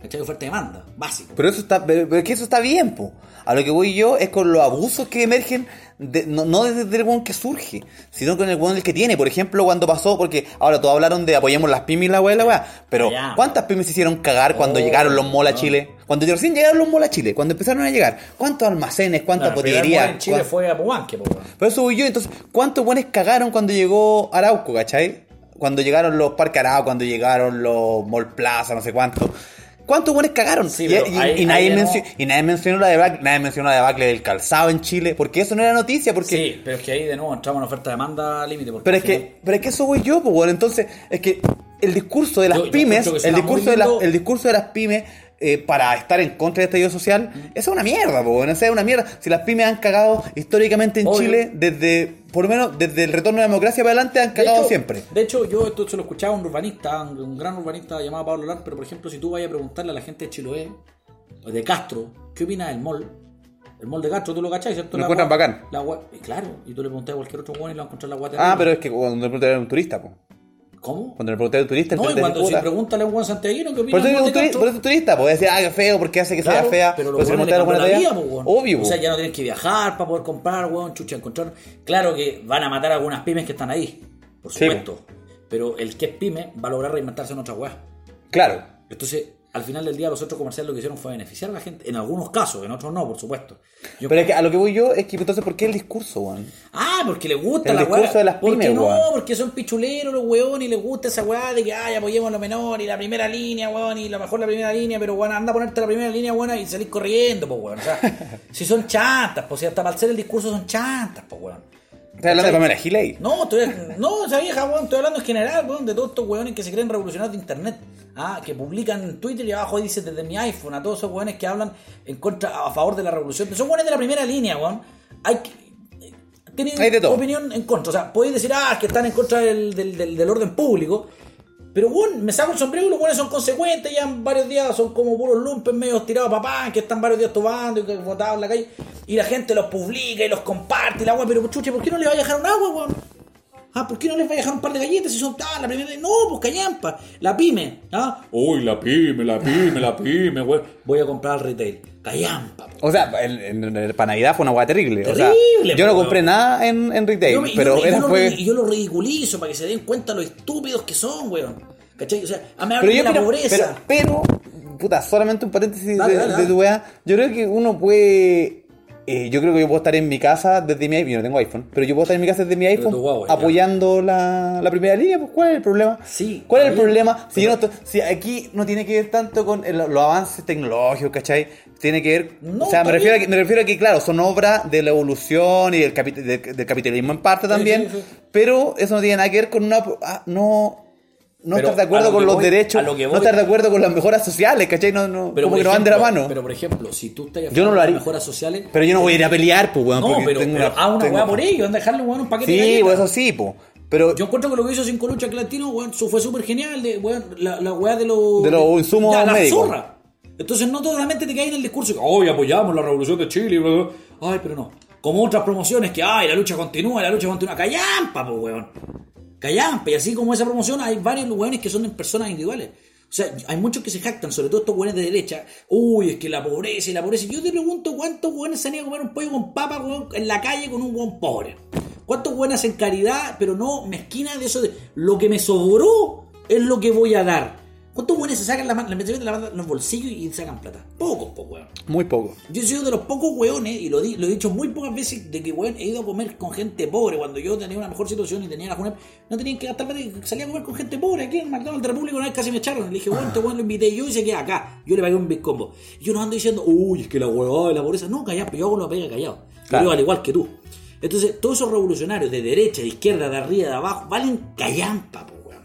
¿Cachai? Oferta y demanda, básico. Pero eso está, pero, pero es que eso está bien, po. A lo que voy yo es con los abusos que emergen, de- no, no desde el buen que surge, sino con el buen que tiene. Por ejemplo, cuando pasó, porque ahora todos hablaron de apoyemos las pymes y la weá, la weá. Pero. ¿cuántas pymes se hicieron cagar cuando Oh, llegaron los mola a no. Chile? Cuando recién llegaron los mola a Chile, cuando empezaron a llegar. ¿Cuántos almacenes, primer botillerías? moda en Chile fue a Pobanque, po. Por eso yo, entonces, ¿cuántos buenos cagaron cuando llegó Arauco, cachai? Cuando llegaron los Parque Arauco, cuando llegaron los Mall Plaza, no sé cuánto. ¿Cuántos buenos cagaron? Sí, y, pero y- nadie no- y mencionó la debacle, nadie mencionó la debacle del calzado en Chile, porque eso no era noticia, porque Sí, pero es que ahí de nuevo entramos en oferta-demanda límite. porque pero al es que, pero es que eso voy yo, pues bueno, entonces, es que el discurso de las Yo- yo pymes, el discurso de, las- lindo. el discurso de las pymes eh, para estar en contra del estallido social, eso es una mierda, pues bueno, eso es una mierda. Si las pymes han cagado históricamente en Obvio. Chile, desde, por lo menos, desde el retorno de la democracia para adelante, han De cagado hecho- siempre. De hecho, yo esto se lo escuchaba a un urbanista, un, gran urbanista llamado Pablo Lar, pero por ejemplo, si tú vas a preguntarle a la gente de Chiloé, o de Castro, ¿qué opina del mall? El mall de Castro, tú lo cachai, ¿cierto? Lo encuentran bacán. la claro, y tú le preguntas a cualquier otro weón y lo va a encontrar la guata. Ah, pero es que cuando el era un turista, pues. ¿Cómo? Cuando le pregunté al turista, el No, y turista cuando dice, si "Puta". pregúntale a un buen santiaguino que opina Por eso es un Monte turi- Castro. por eso es turista, puede decir, ah, que feo, porque hace que sea Claro, fea. pero los si weones le le cambió la vida, po, weón. Obvio, O po. sea, ya no tienes que viajar para poder comprar, weón, chucha, encontrar. Claro que van a matar a algunas pymes que están ahí, por Sí, supuesto. Pero el que es pyme va a lograr reinventarse en otra weá. Claro. Entonces, al final del día, los centros comerciales lo que hicieron fue beneficiar a la gente. En algunos casos, en otros no, por supuesto. Yo- Pero es que a lo que voy yo es que entonces, ¿por qué el discurso, weón? Ah, porque les gusta El la discurso weá. de las ¿Por pymes, no? weón. Porque son pichuleros los weones y les gusta esa weá de que ay, apoyemos a lo menor y la primera línea, weón, y la mejor la primera línea, pero weón, anda a ponerte la primera línea, weón, y salir corriendo, pues weón. O sea, si son chantas, pues si hasta para hacer el discurso son chantas, pues weón. Estás hablando de Pamela Giley. No, estoy, no, esa vieja, weón, estoy hablando en general, weón, de todos estos weones que se creen revolucionarios de internet. Ah, que publican en Twitter y abajo dice desde mi iPhone a todos esos weones que hablan en contra, a favor de la revolución. Son weones de la primera línea, weón. Hay que. eh, Tienen Hay de todo. opinión en contra. O sea, podéis decir, ah, que están en contra del, del, del- del orden público. Pero, weón, me saco el sombrero y los weones son consecuentes. Ya en varios días son como puros lumpes medio tirados papá, que están varios días tomando y que votados en la calle. Y la gente los publica y los comparte y la weón. Pero, chuche, ¿por qué no le va a dejar un agua, weón? Ah, ¿por qué no les va a dejar un par de galletas si son tan la primera? No, pues callampa. La pyme. ¿Ah? Uy, la pyme, la pyme, la pyme, güey. Voy a comprar al retail. Callampa. O sea, para Navidad fue una hueá terrible. o sea, Terrible, yo no compré nada en, en retail, Yo me- pero yo, y esa yo lo fue. y yo lo ridiculizo para que se den cuenta lo estúpidos que son, weón. ¿Cachai? O sea, a mí me Pero yo de la pero, pobreza. pero, pero, puta, solamente un paréntesis Dale, de, dale, de tu weá. Yo creo que uno puede. Eh, yo creo que yo puedo estar en mi casa desde mi iPhone. Yo no tengo iPhone, pero yo puedo estar en mi casa desde mi iPhone Huawei, apoyando la, la primera línea. Pues, ¿cuál es el problema? Sí, ¿Cuál es el problema? Si, yo no si aquí no tiene que ver tanto con el- los avances tecnológicos, ¿cachai? Tiene que ver. No, o sea, me refiero, a que, me refiero a que, claro, son obras de la evolución y del, capi- del- del capitalismo en parte también. sí, sí. Pero eso no tiene nada que ver con una. ah, no. No Pero estar de a acuerdo lo con los voy- derechos, a lo no estar de acuerdo con las mejoras sociales, ¿cachai? No, no, Pero como no van de la mano. Pero por ejemplo, si tú estás a Yo no lo de haría. las mejoras sociales. Pero yo no voy a ir a pelear, pues, weón. No, pero, tengo pero una tengo- weá por ello, anda a dejarle weón un paquete de Sí, galletas. pues eso sí, pues. Pero Yo encuentro que lo que hizo Cinco Lucha Latino, weón, su- fue súper genial. De, weón, la, la weá de los. De los insumos la médicos. zorra. Entonces no solamente te caes en el discurso que hoy apoyamos la revolución de Chile, bla, bla, bla. Ay, pero no. Como otras promociones que, ay, la lucha continúa, la lucha continúa. Callampa, pues, weón. Callampa. Y así como esa promoción, hay varios weones que son en personas individuales. O sea, hay muchos que se jactan, sobre todo estos weones de derecha. Uy, es que la pobreza y la pobreza. Yo te pregunto cuántos weones se han ido a comer un pollo con papa en la calle con un weón pobre. ¿Cuántos weones hacen caridad, pero no mezquina de eso de lo que me sobró es lo que voy a dar? ¿Cuántos weones se sacan la meten la en los bolsillos y sacan plata? Pocos, pues weón. muy poco. Yo he sido de los pocos weones, y lo, di- lo he dicho muy pocas veces, de que weón, he ido a comer con gente pobre. Cuando yo tenía una mejor situación y tenía la Junep, no tenían que gastar plata y salía a comer con gente pobre. Aquí en McDonald's de República una vez casi me echaron. Le dije, weón, este weón lo invité yo y se queda acá. Yo le pagué un big combo. Y yo no ando diciendo, uy, es que la huevada y la pobreza. No, callado, yo hago la pega callado. Claro. Yo al igual que tú. Entonces, todos esos revolucionarios de derecha, de izquierda, de arriba, de abajo, valen callampa, po, weón.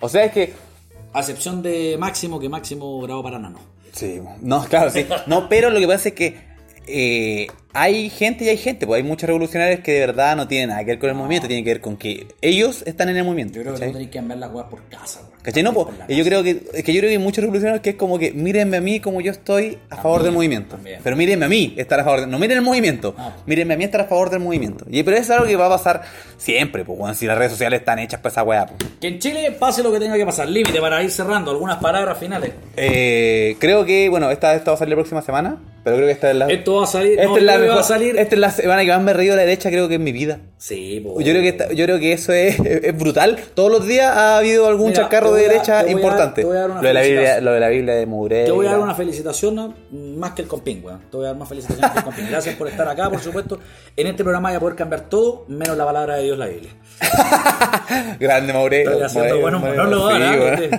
O sea, es que A excepción de Máximo, que Máximo grabó para nano. Sí, no, claro, sí. No, pero lo que pasa es que eh, hay gente y hay gente, pues hay muchos revolucionarios que de verdad no tienen nada que ver con el movimiento, tienen que ver con que ellos están en el movimiento. Yo creo que tenés que cambiar las weas por casa, weón. ¿Cachai? No, y yo creo que, es que yo creo que hay muchos revolucionarios que es como que mírenme a mí como yo estoy a favor del movimiento. también. Pero mírenme a mí estar a favor del, no miren el movimiento, Ah. mírenme a mí estar a favor del movimiento. Y pero es algo que va a pasar siempre, pues, bueno, si las redes sociales están hechas para esa weá. pues. Que en Chile pase lo que tenga que pasar. Límite para ir cerrando. Algunas palabras finales. Eh, creo que, bueno, esta, esta va a salir la próxima semana, pero creo que esta es la... Esto va a salir. Esta no, es la mejor- va a salir. Esta es la semana que más me he reído de la derecha, creo que en mi vida. Sí, po. Yo creo que esta- yo creo que eso es, es brutal. Todos los días ha habido algún Mira, chacarro de a- derecha a importante. a dar lo, de la Biblia, lo de la Biblia de. Te voy a dar una felicitación más que el compín, weón. Te voy a dar más felicitaciones que el compín. Gracias por estar acá, por supuesto. En este programa voy a poder cambiar todo, menos la palabra de Dios, la Biblia. Grande. Estoy haciendo buenos monólogos, sí,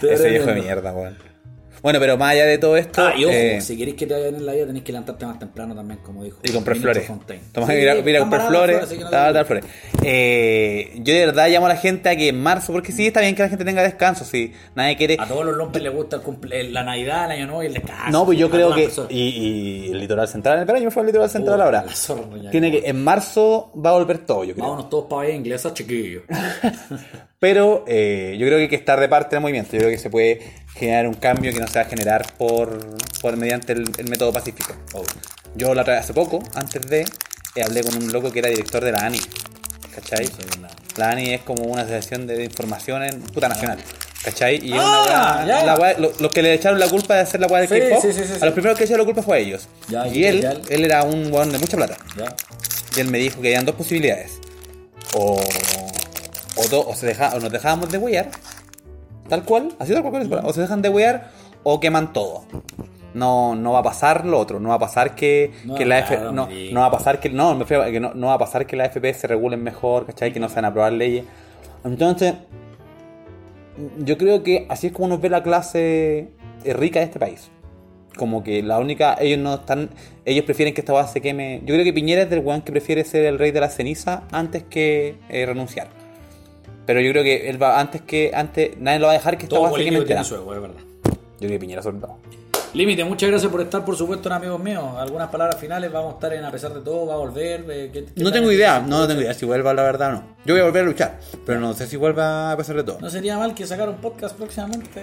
te- Ese viejo de mierda, weón. Bueno, pero más allá de todo esto. Ah, y ojo, eh, si queréis que te vayan en la vida, tenéis que levantarte más temprano también, como dijo. Y comprar flores. Toma, Sí, mira, mira, están comprar flores. que no. Eh, yo de verdad llamo a la gente a que en marzo, porque sí, está bien que la gente tenga descanso, sí. Nadie quiere. A todos los lompes les gusta el cumple- la Navidad, el Año Nuevo y el descanso. No, pues yo creo que. Y, y el litoral central en el verano, yo me fui al litoral central ahora. la zorra, doña Tiene que. En marzo va a volver todo, yo creo. Vámonos todos para Bahía Inglesa, chiquillos. Pero eh, yo creo que hay que estar de parte del movimiento. Yo creo que se puede generar un cambio que no se va a generar por, por mediante el, el método pacífico. Yo la otra hace poco, antes de, eh, hablé con un loco que era director de la ANI. ¿Cachai? La ANI es como una asociación de información en puta nacional. ¿Cachai? Y es Ah, una la lo- los que le echaron la culpa de hacer la weá del Sí, K-pop, sí, sí, sí, a los primeros que echaron la culpa fue a ellos. Ya, y él, ya. él era un weón de mucha plata. Ya. Y él me dijo que habían dos posibilidades. O, o, do- o, se deja, o nos dejábamos de wear, tal cual, así tal cual, o se dejan de wear o queman todo. No, no va a pasar lo otro, no va a pasar que, No, que la claro, F, no, no va a pasar que no, me refiero que no, no va a pasar que la FP se regulen mejor, ¿cachai? Que no se van a aprobar leyes. Entonces, yo creo que así es como nos ve la clase eh, rica de este país. Como que la única, ellos no están, ellos prefieren que esta base se queme. Yo creo que Piñera es del weón que prefiere ser el rey de la ceniza antes que eh, renunciar. Pero yo creo que él va antes que, antes, nadie lo va a dejar que esta Todo se queme político tiene su ego, es verdad. Yo creo que Piñera sobre todo. Límite, muchas gracias por estar, por supuesto, amigos míos. Algunas palabras finales, vamos a estar en A pesar de todo, va a volver. eh, ¿qué- qué No tengo idea, no, no tengo idea si vuelva la verdad o no. Yo voy a volver a luchar, pero no sé si vuelva a pesar de todo. No sería mal que sacara un podcast próximamente.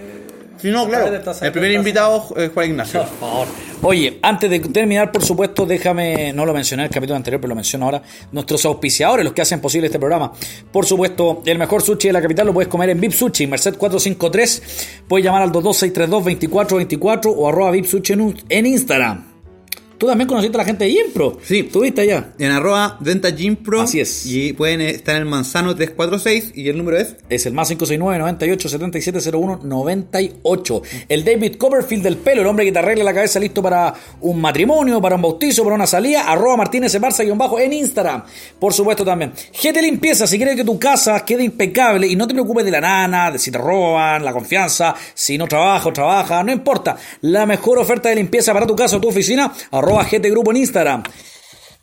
Si no, A claro, el primer invitado es Juan Ignacio. Por favor. Oye, antes de terminar, por supuesto, déjame, no lo mencioné en el capítulo anterior, pero lo menciono ahora, nuestros auspiciadores, los que hacen posible este programa. Por supuesto, el mejor sushi de la capital lo puedes comer en VIP Sushi, Merced 453. Puedes llamar al 22632-2424 o arroba VIP Sushi en, en Instagram. Tú también conociste a la gente de Impro. Sí. ¿Tuviste allá? En arroba Denta Gym Pro. Así es. Y pueden estar en el Manzano 346 y el número es. Es el más 569 98 7701 98. El David Copperfield del pelo, el hombre que te arregla la cabeza listo para un matrimonio, para un bautizo, para una salida. Arroba Martínez Barça guion bajo en Instagram. Por supuesto también. GT Limpieza, si quieres que tu casa quede impecable y no te preocupes de la nana, de si te roban, la confianza, si no trabaja o trabaja, no importa. La mejor oferta de limpieza para tu casa o tu oficina, arroba GT Grupo en Instagram.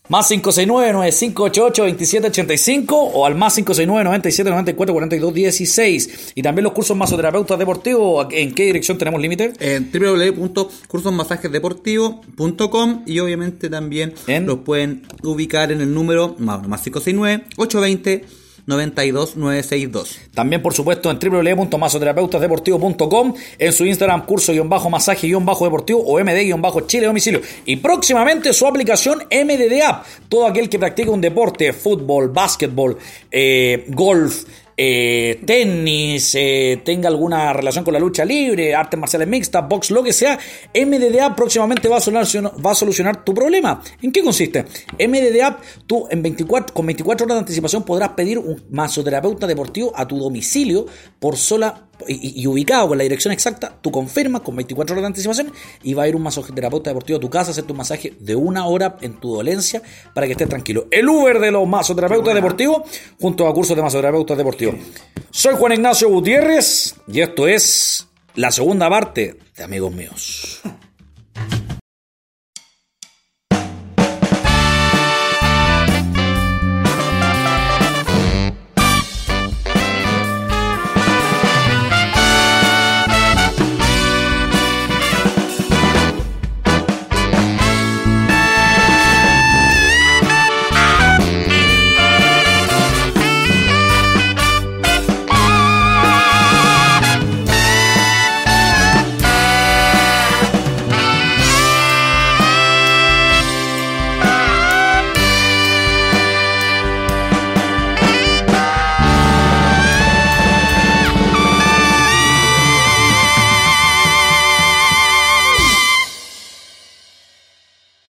Más 569-9588-2785 o al más 569-9794-4216. Y también los cursos masoterapeutas deportivos. ¿En qué dirección tenemos límite? En www.cursosmasajesdeportivos.com y obviamente también En- los pueden ubicar en el número más, más 569 820 92962. También, por supuesto, en www.masoterapeutasdeportivo.com, en su Instagram, curso-masaje-deportivo o md-chile domicilio. Y próximamente su aplicación MDD App. Todo aquel que practica un deporte, fútbol, básquetbol, eh, golf, eh, tenis, eh, tenga alguna relación con la lucha libre, artes marciales mixtas, box, lo que sea, MDDA próximamente va a, solucionar, tu problema. ¿En qué consiste? MDDA, tú en 24, con 24 horas de anticipación podrás pedir un masoterapeuta deportivo a tu domicilio por sola y, ubicado con la dirección exacta, tú confirmas con 24 horas de anticipación y va a ir un masoterapeuta deportivo a tu casa a hacer tu masaje de una hora en tu dolencia para que estés tranquilo. El Uber de los masoterapeutas deportivos junto a cursos de masoterapeutas deportivos. Soy Juan Ignacio Gutiérrez y esto es la segunda parte de Amigos Míos.